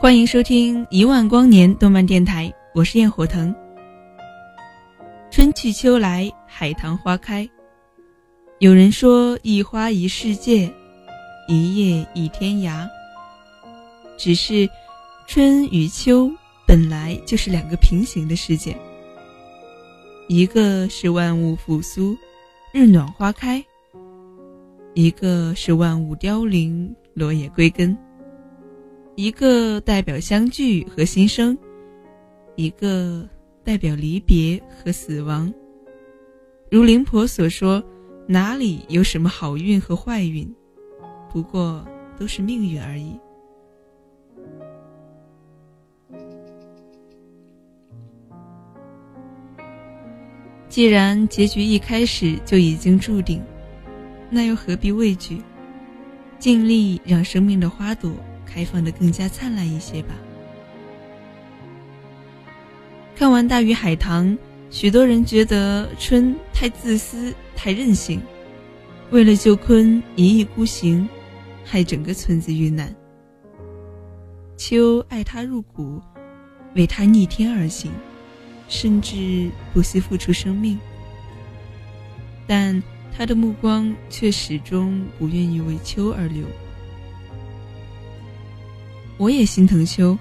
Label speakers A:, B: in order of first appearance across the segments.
A: 欢迎收听一万光年动漫电台，我是焰火藤。春去秋来，海棠花开。有人说一花一世界，一叶一天涯。只是春与秋本来就是两个平行的世界，一个是万物复苏，日暖花开；一个是万物凋零，落叶归根。一个代表相聚和新生，一个代表离别和死亡。如灵婆所说，哪里有什么好运和坏运，不过都是命运而已。既然结局一开始就已经注定，那又何必畏惧？尽力让生命的花朵。开放的更加灿烂一些吧。看完《大鱼海棠》，许多人觉得春太自私、太任性，为了救鲲一意孤行，害整个村子遇难。秋爱他入骨，为他逆天而行，甚至不惜付出生命。但他的目光却始终不愿意为秋而流。我也心疼秋，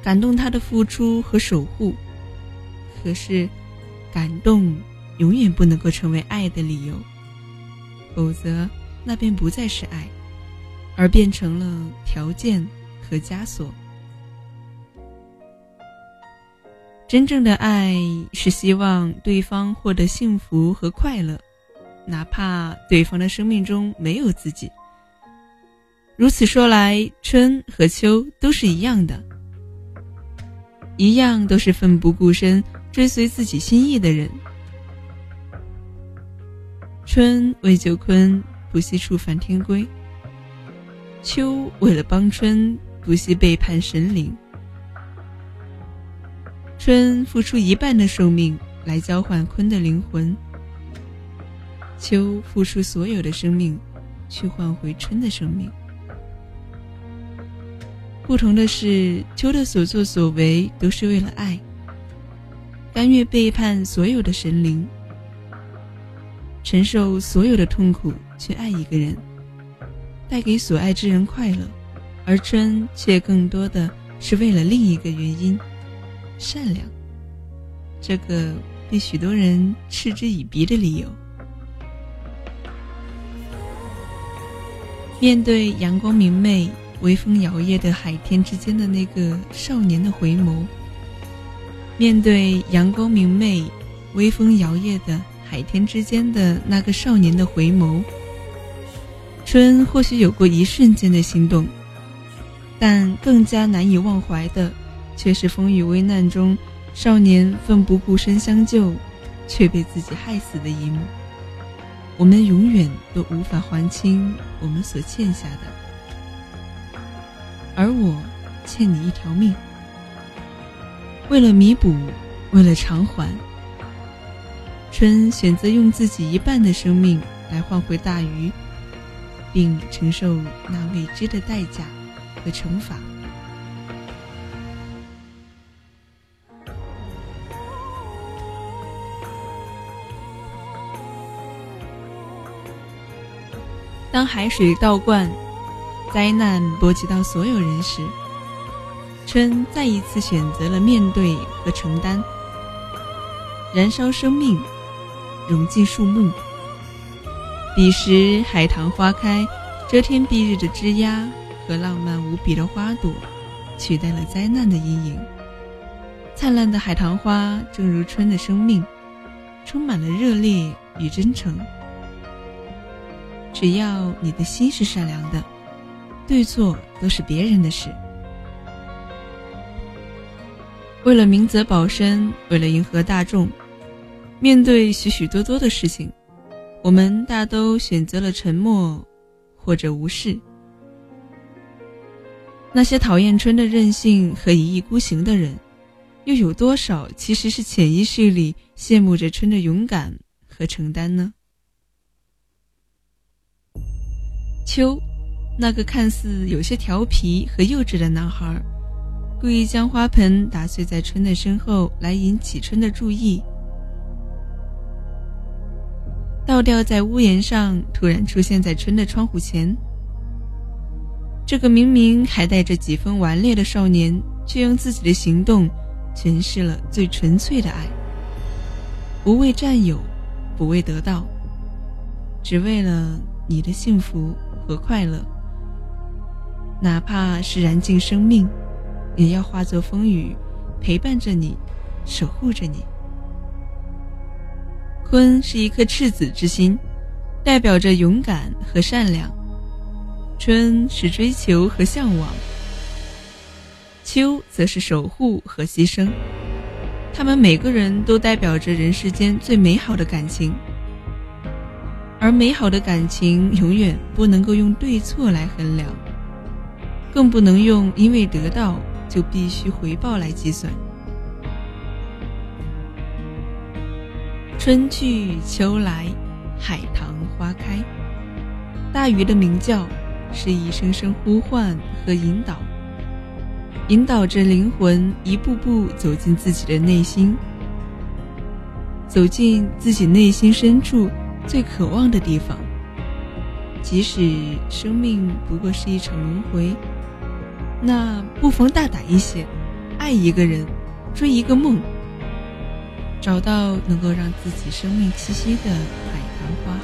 A: 感动他的付出和守护。可是，感动永远不能够成为爱的理由，否则那便不再是爱，而变成了条件和枷锁。真正的爱是希望对方获得幸福和快乐，哪怕对方的生命中没有自己。如此说来，春和秋都是一样的，一样都是奋不顾身追随自己心意的人。春为救鲲不惜触犯天规，秋为了帮春不惜背叛神灵。春付出一半的寿命来交换鲲的灵魂，秋付出所有的生命去换回春的生命。不同的是，秋的所作所为都是为了爱，甘愿背叛所有的神灵，承受所有的痛苦去爱一个人，带给所爱之人快乐；而春却更多的是为了另一个原因——善良。这个被许多人嗤之以鼻的理由，面对阳光明媚。微风摇曳的海天之间的那个少年的回眸，面对阳光明媚、微风摇曳的海天之间的那个少年的回眸，春或许有过一瞬间的心动，但更加难以忘怀的，却是风雨危难中少年奋不顾身相救，却被自己害死的一幕。我们永远都无法还清我们所欠下的。而我欠你一条命，为了弥补，为了偿还，春选择用自己一半的生命来换回大鱼，并承受那未知的代价和惩罚。当海水倒灌，灾难波及到所有人时，春再一次选择了面对和承担，燃烧生命，融进树木。彼时，海棠花开，遮天蔽日的枝桠和浪漫无比的花朵，取代了灾难的阴影。灿烂的海棠花，正如春的生命，充满了热烈与真诚。只要你的心是善良的，对错都是别人的事。为了明哲保身，为了迎合大众，面对许许多多的事情。我们大都选择了沉默，或者无视。那些讨厌春的任性和一意孤行的人，又有多少其实是潜意识里羡慕着春的勇敢和承担呢？秋，那个看似有些调皮和幼稚的男孩，故意将花盆打碎在春的身后，来引起春的注意。倒吊在屋檐上，突然出现在春的窗户前。这个明明还带着几分顽劣的少年，却用自己的行动诠释了最纯粹的爱：不为占有，不为得到，只为了你的幸福和快乐。哪怕是燃尽生命，也要化作风雨，陪伴着你，守护着你。坤是一颗赤子之心，代表着勇敢和善良；春是追求和向往；秋则是守护和牺牲。他们每个人都代表着人世间最美好的感情，而美好的感情永远不能够用对错来衡量，更不能用因为得到就必须回报来计算。春去秋来，海棠花开。大鱼的鸣叫是一声声呼唤和引导，引导着灵魂一步步走进自己的内心，走进自己内心深处最渴望的地方。即使生命不过是一场轮回，那不妨大胆一些，爱一个人，追一个梦。找到能够让自己生命栖息的海棠花海